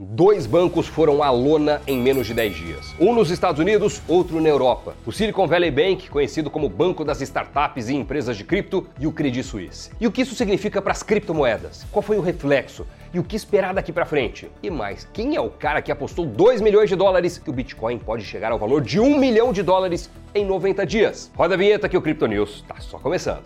Dois bancos foram à lona em menos de 10 dias. Um nos Estados Unidos, outro na Europa. O Silicon Valley Bank, conhecido como Banco das Startups e Empresas de Cripto, e o Credit Suisse. E o que isso significa para as criptomoedas? Qual foi o reflexo? E o que esperar daqui para frente? E mais, quem é o cara que apostou 2 milhões de dólares que o Bitcoin pode chegar ao valor de 1 milhão de dólares em 90 dias? Roda a vinheta que o Crypto News está só começando.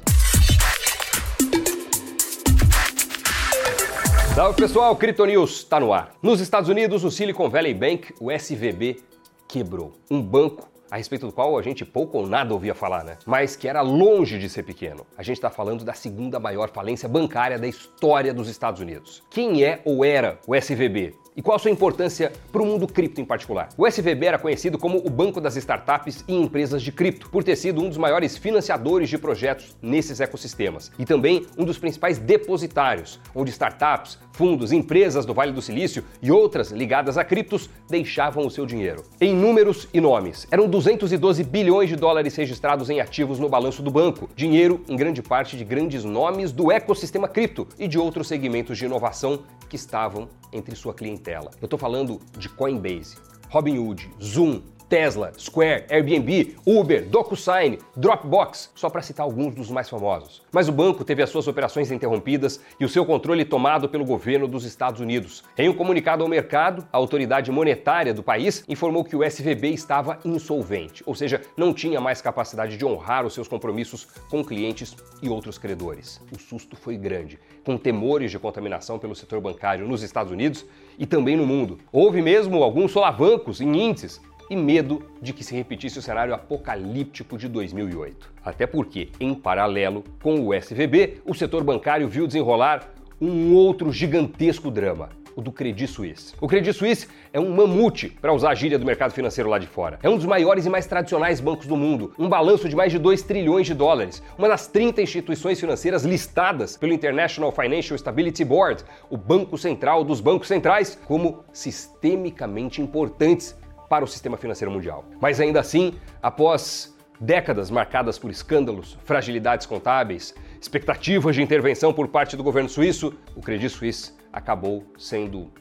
Salve pessoal, Crypto News está no ar. Nos Estados Unidos, o Silicon Valley Bank, o SVB, quebrou. Um banco a respeito do qual a gente pouco ou nada ouvia falar, né? Mas que era longe de ser pequeno. A gente está falando da segunda maior falência bancária da história dos Estados Unidos. Quem é ou era o SVB? E qual a sua importância para o mundo cripto em particular? O SVB era conhecido como o banco das startups e empresas de cripto, por ter sido um dos maiores financiadores de projetos nesses ecossistemas e também um dos principais depositários, onde startups, fundos, empresas do Vale do Silício e outras ligadas a criptos deixavam o seu dinheiro. Em números e nomes, eram 212 bilhões de dólares registrados em ativos no balanço do banco, dinheiro em grande parte de grandes nomes do ecossistema cripto e de outros segmentos de inovação que estavam entre sua clientela. Eu estou falando de Coinbase, Robinhood, Zoom, Tesla, Square, Airbnb, Uber, DocuSign, Dropbox, só para citar alguns dos mais famosos. Mas o banco teve as suas operações interrompidas e o seu controle tomado pelo governo dos Estados Unidos. Em um comunicado ao mercado, a autoridade monetária do país informou que o SVB estava insolvente, ou seja, não tinha mais capacidade de honrar os seus compromissos com clientes e outros credores. O susto foi grande, com temores de contaminação pelo setor bancário nos Estados Unidos e também no mundo. Houve mesmo alguns solavancos em índices e medo de que se repetisse o cenário apocalíptico de 2008. Até porque, em paralelo com o SVB, o setor bancário viu desenrolar um outro gigantesco drama, o do Credit Suisse. O Credit Suisse é um mamute, para usar a gíria do mercado financeiro lá de fora. É um dos maiores e mais tradicionais bancos do mundo, um balanço de mais de 2 trilhões de dólares, uma das 30 instituições financeiras listadas pelo International Financial Stability Board, o banco central dos bancos centrais, como sistemicamente importantes para o sistema financeiro mundial. Mas ainda assim, após décadas marcadas por escândalos, fragilidades contábeis, expectativas de intervenção por parte do governo suíço, o Credit Suisse acabou sendo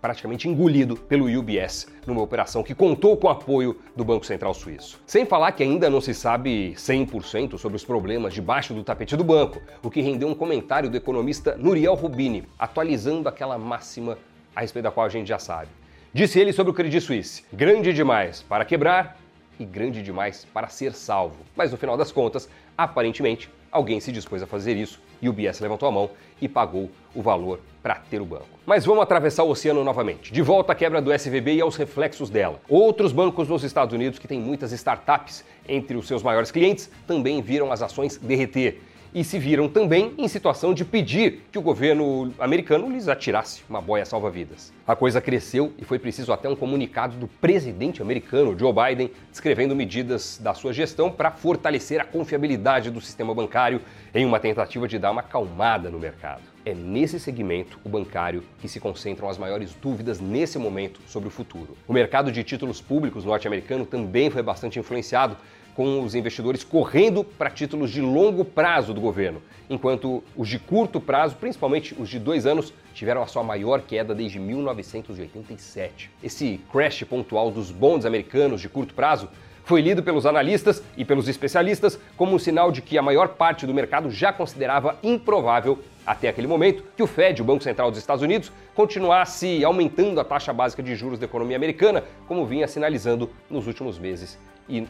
praticamente engolido pelo UBS numa operação que contou com o apoio do Banco Central Suíço. Sem falar que ainda não se sabe 100% sobre os problemas debaixo do tapete do banco, o que rendeu um comentário do economista Nuriel Rubini, atualizando aquela máxima a respeito da qual a gente já sabe. Disse ele sobre o Credit Suisse: grande demais para quebrar e grande demais para ser salvo. Mas no final das contas, aparentemente, alguém se dispôs a fazer isso e o BS levantou a mão e pagou o valor para ter o banco. Mas vamos atravessar o oceano novamente. De volta à quebra do SVB e aos reflexos dela. Outros bancos nos Estados Unidos que têm muitas startups entre os seus maiores clientes também viram as ações derreter e se viram também em situação de pedir que o governo americano lhes atirasse uma boia salva-vidas. A coisa cresceu e foi preciso até um comunicado do presidente americano, Joe Biden, descrevendo medidas da sua gestão para fortalecer a confiabilidade do sistema bancário em uma tentativa de dar uma acalmada no mercado. É nesse segmento, o bancário, que se concentram as maiores dúvidas nesse momento sobre o futuro. O mercado de títulos públicos norte-americano também foi bastante influenciado com os investidores correndo para títulos de longo prazo do governo, enquanto os de curto prazo, principalmente os de dois anos, tiveram a sua maior queda desde 1987. Esse crash pontual dos bonds americanos de curto prazo foi lido pelos analistas e pelos especialistas como um sinal de que a maior parte do mercado já considerava improvável, até aquele momento, que o Fed, o Banco Central dos Estados Unidos, continuasse aumentando a taxa básica de juros da economia americana, como vinha sinalizando nos últimos meses. E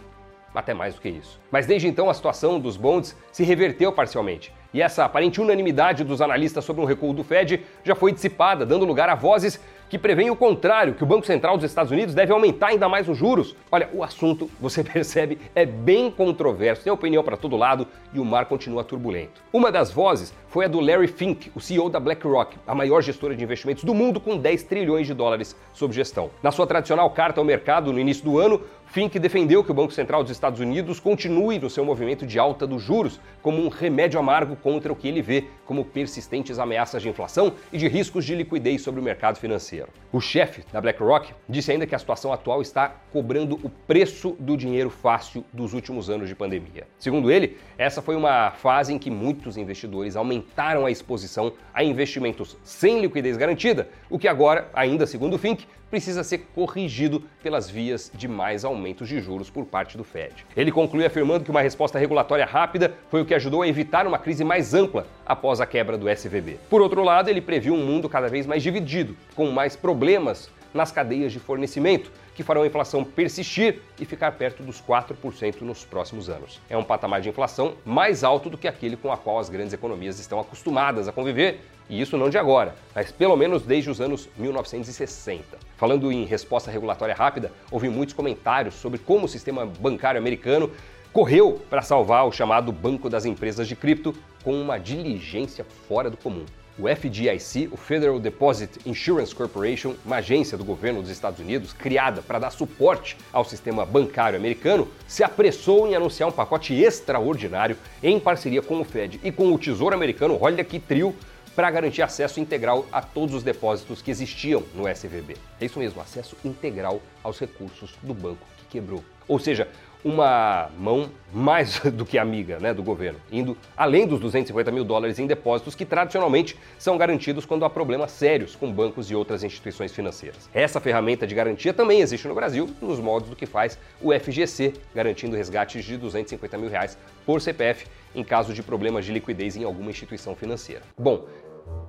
até mais do que isso. Mas desde então a situação dos bonds se reverteu parcialmente. E essa aparente unanimidade dos analistas sobre um recuo do Fed já foi dissipada, dando lugar a vozes que prevêem o contrário, que o Banco Central dos Estados Unidos deve aumentar ainda mais os juros. Olha, o assunto, você percebe, é bem controverso, tem opinião para todo lado e o mar continua turbulento. Uma das vozes foi a do Larry Fink, o CEO da BlackRock, a maior gestora de investimentos do mundo com 10 trilhões de dólares sob gestão. Na sua tradicional carta ao mercado no início do ano, Fink defendeu que o Banco Central dos Estados Unidos continue no seu movimento de alta dos juros como um remédio amargo contra o que ele vê como persistentes ameaças de inflação e de riscos de liquidez sobre o mercado financeiro. O chefe da BlackRock disse ainda que a situação atual está cobrando o preço do dinheiro fácil dos últimos anos de pandemia. Segundo ele, essa foi uma fase em que muitos investidores aumentaram a exposição a investimentos sem liquidez garantida, o que agora, ainda segundo o Fink, precisa ser corrigido pelas vias de mais aumentos de juros por parte do Fed. Ele conclui afirmando que uma resposta regulatória rápida foi o que ajudou a evitar uma crise mais ampla após a quebra do SVB. Por outro lado, ele previu um mundo cada vez mais dividido, com mais problemas nas cadeias de fornecimento, que farão a inflação persistir e ficar perto dos 4% nos próximos anos. É um patamar de inflação mais alto do que aquele com a qual as grandes economias estão acostumadas a conviver, e isso não de agora, mas pelo menos desde os anos 1960. Falando em resposta regulatória rápida, houve muitos comentários sobre como o sistema bancário americano correu para salvar o chamado Banco das Empresas de Cripto com uma diligência fora do comum. O FDIC, o Federal Deposit Insurance Corporation, uma agência do governo dos Estados Unidos criada para dar suporte ao sistema bancário americano, se apressou em anunciar um pacote extraordinário em parceria com o Fed e com o Tesouro Americano, olha que trio, para garantir acesso integral a todos os depósitos que existiam no SVB. É isso mesmo, acesso integral aos recursos do banco que quebrou. Ou seja, uma mão mais do que amiga né, do governo, indo além dos 250 mil dólares em depósitos que tradicionalmente são garantidos quando há problemas sérios com bancos e outras instituições financeiras. Essa ferramenta de garantia também existe no Brasil, nos modos do que faz o FGC, garantindo resgates de 250 mil reais por CPF em caso de problemas de liquidez em alguma instituição financeira. Bom,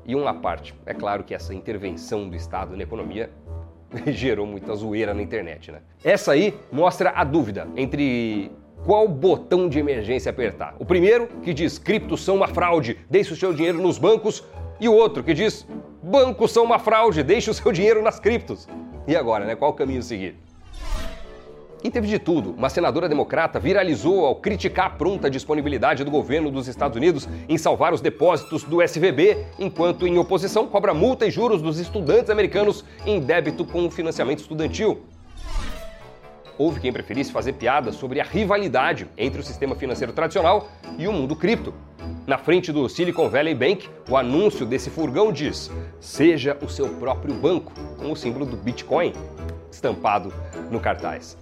e uma parte, é claro que essa intervenção do Estado na economia gerou muita zoeira na internet, né? Essa aí mostra a dúvida entre qual botão de emergência apertar. O primeiro, que diz criptos são uma fraude, deixe o seu dinheiro nos bancos, e o outro, que diz bancos são uma fraude, deixe o seu dinheiro nas criptos. E agora, né? Qual o caminho seguir? E teve de tudo. Uma senadora democrata viralizou ao criticar a pronta disponibilidade do governo dos Estados Unidos em salvar os depósitos do SVB, enquanto em oposição cobra multa e juros dos estudantes americanos em débito com o financiamento estudantil. Houve quem preferisse fazer piada sobre a rivalidade entre o sistema financeiro tradicional e o mundo cripto. Na frente do Silicon Valley Bank, o anúncio desse furgão diz: Seja o seu próprio banco, com o símbolo do Bitcoin estampado no cartaz.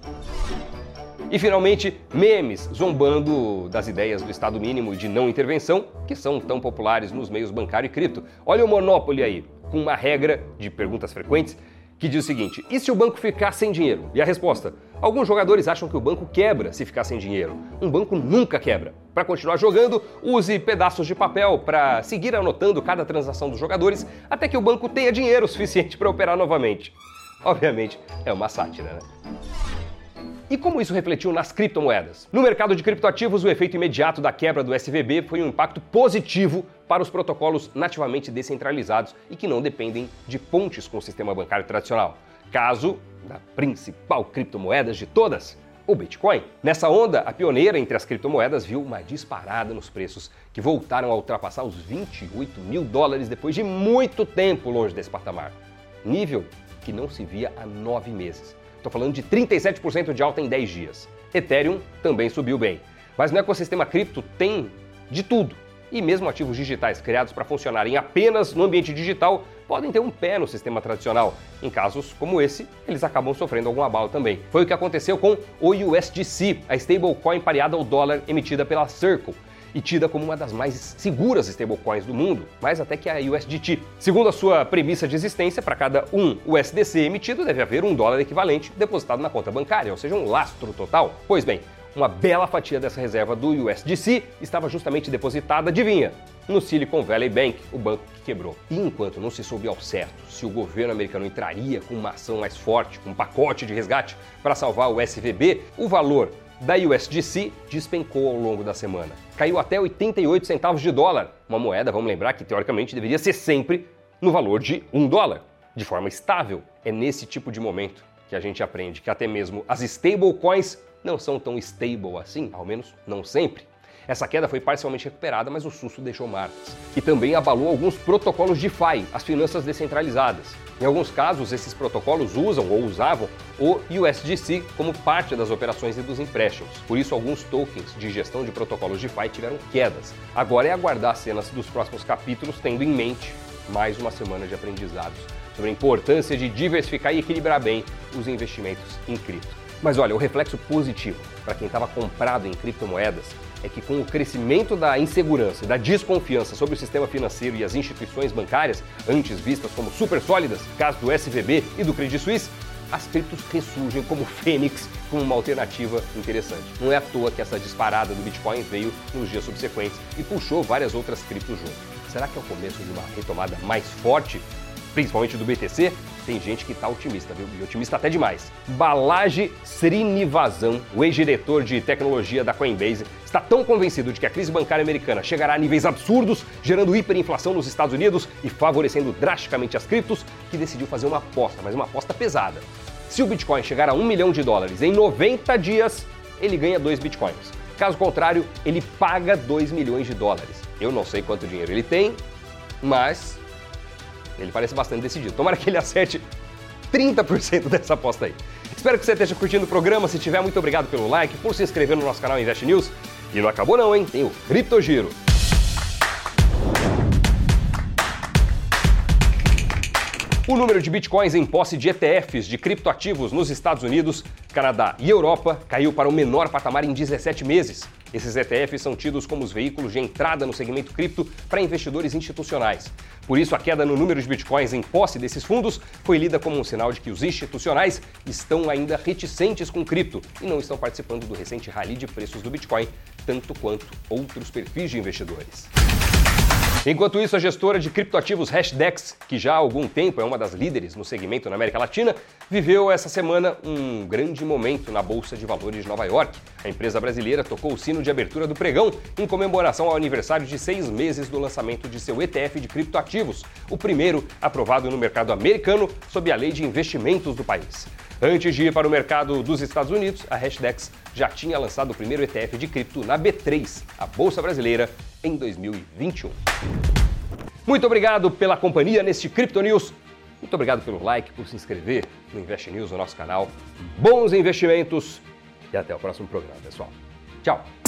E finalmente, memes zombando das ideias do Estado mínimo e de não intervenção, que são tão populares nos meios bancário e cripto. Olha o Monopoly aí, com uma regra de perguntas frequentes que diz o seguinte: e se o banco ficar sem dinheiro? E a resposta: alguns jogadores acham que o banco quebra se ficar sem dinheiro. Um banco nunca quebra. Para continuar jogando, use pedaços de papel para seguir anotando cada transação dos jogadores até que o banco tenha dinheiro suficiente para operar novamente. Obviamente, é uma sátira, né? E como isso refletiu nas criptomoedas? No mercado de criptoativos, o efeito imediato da quebra do SVB foi um impacto positivo para os protocolos nativamente descentralizados e que não dependem de pontes com o sistema bancário tradicional. Caso da principal criptomoeda de todas, o Bitcoin. Nessa onda, a pioneira entre as criptomoedas viu uma disparada nos preços, que voltaram a ultrapassar os 28 mil dólares depois de muito tempo longe desse patamar. Nível que não se via há nove meses. Estou falando de 37% de alta em 10 dias. Ethereum também subiu bem. Mas no ecossistema cripto tem de tudo. E mesmo ativos digitais criados para funcionarem apenas no ambiente digital podem ter um pé no sistema tradicional. Em casos como esse, eles acabam sofrendo algum abalo também. Foi o que aconteceu com o USDC, a stablecoin pareada ao dólar emitida pela Circle e tida como uma das mais seguras stablecoins do mundo, mais até que a USDT. Segundo a sua premissa de existência, para cada um USDC emitido deve haver um dólar equivalente depositado na conta bancária, ou seja, um lastro total. Pois bem, uma bela fatia dessa reserva do USDC estava justamente depositada, adivinha, no Silicon Valley Bank, o banco que quebrou. E enquanto não se soube ao certo se o governo americano entraria com uma ação mais forte, com um pacote de resgate para salvar o SVB, o valor da USDC despencou ao longo da semana. Caiu até 88 centavos de dólar, uma moeda, vamos lembrar, que teoricamente deveria ser sempre no valor de um dólar, de forma estável. É nesse tipo de momento que a gente aprende que até mesmo as stablecoins não são tão stable assim, ao menos não sempre. Essa queda foi parcialmente recuperada, mas o susto deixou marcas. E também abalou alguns protocolos DeFi, as finanças descentralizadas. Em alguns casos, esses protocolos usam ou usavam o USDC como parte das operações e dos empréstimos. Por isso, alguns tokens de gestão de protocolos DeFi tiveram quedas. Agora é aguardar as cenas dos próximos capítulos, tendo em mente mais uma semana de aprendizados sobre a importância de diversificar e equilibrar bem os investimentos em cripto. Mas olha, o reflexo positivo para quem estava comprado em criptomoedas é que com o crescimento da insegurança e da desconfiança sobre o sistema financeiro e as instituições bancárias, antes vistas como super sólidas, caso do SVB e do Credit Suisse, as criptos ressurgem como fênix como uma alternativa interessante. Não é à toa que essa disparada do Bitcoin veio nos dias subsequentes e puxou várias outras criptos junto. Será que é o começo de uma retomada mais forte principalmente do BTC, tem gente que está otimista, viu? E otimista até demais. Balaji Srinivasan, o ex-diretor de tecnologia da Coinbase, está tão convencido de que a crise bancária americana chegará a níveis absurdos, gerando hiperinflação nos Estados Unidos e favorecendo drasticamente as criptos, que decidiu fazer uma aposta, mas uma aposta pesada. Se o Bitcoin chegar a 1 milhão de dólares em 90 dias, ele ganha 2 Bitcoins. Caso contrário, ele paga 2 milhões de dólares. Eu não sei quanto dinheiro ele tem, mas ele parece bastante decidido. Tomara que ele acerte 30% dessa aposta aí. Espero que você esteja curtindo o programa. Se tiver, muito obrigado pelo like, por se inscrever no nosso canal Invest News. E não acabou não, hein? Tem o Cripto Giro. O número de bitcoins em posse de ETFs de criptoativos nos Estados Unidos, Canadá e Europa caiu para o menor patamar em 17 meses. Esses ETFs são tidos como os veículos de entrada no segmento cripto para investidores institucionais. Por isso, a queda no número de bitcoins em posse desses fundos foi lida como um sinal de que os institucionais estão ainda reticentes com cripto e não estão participando do recente rally de preços do Bitcoin, tanto quanto outros perfis de investidores. Enquanto isso, a gestora de criptoativos Hashdex, que já há algum tempo é uma das líderes no segmento na América Latina, viveu essa semana um grande momento na Bolsa de Valores de Nova York. A empresa brasileira tocou o sino de abertura do pregão em comemoração ao aniversário de seis meses do lançamento de seu ETF de criptoativos, o primeiro aprovado no mercado americano sob a lei de investimentos do país. Antes de ir para o mercado dos Estados Unidos, a Hashdex já tinha lançado o primeiro ETF de cripto na B3, a Bolsa Brasileira, em 2021. Muito obrigado pela companhia neste Crypto News. Muito obrigado pelo like, por se inscrever no Invest News, no nosso canal. Bons investimentos e até o próximo programa, pessoal. Tchau!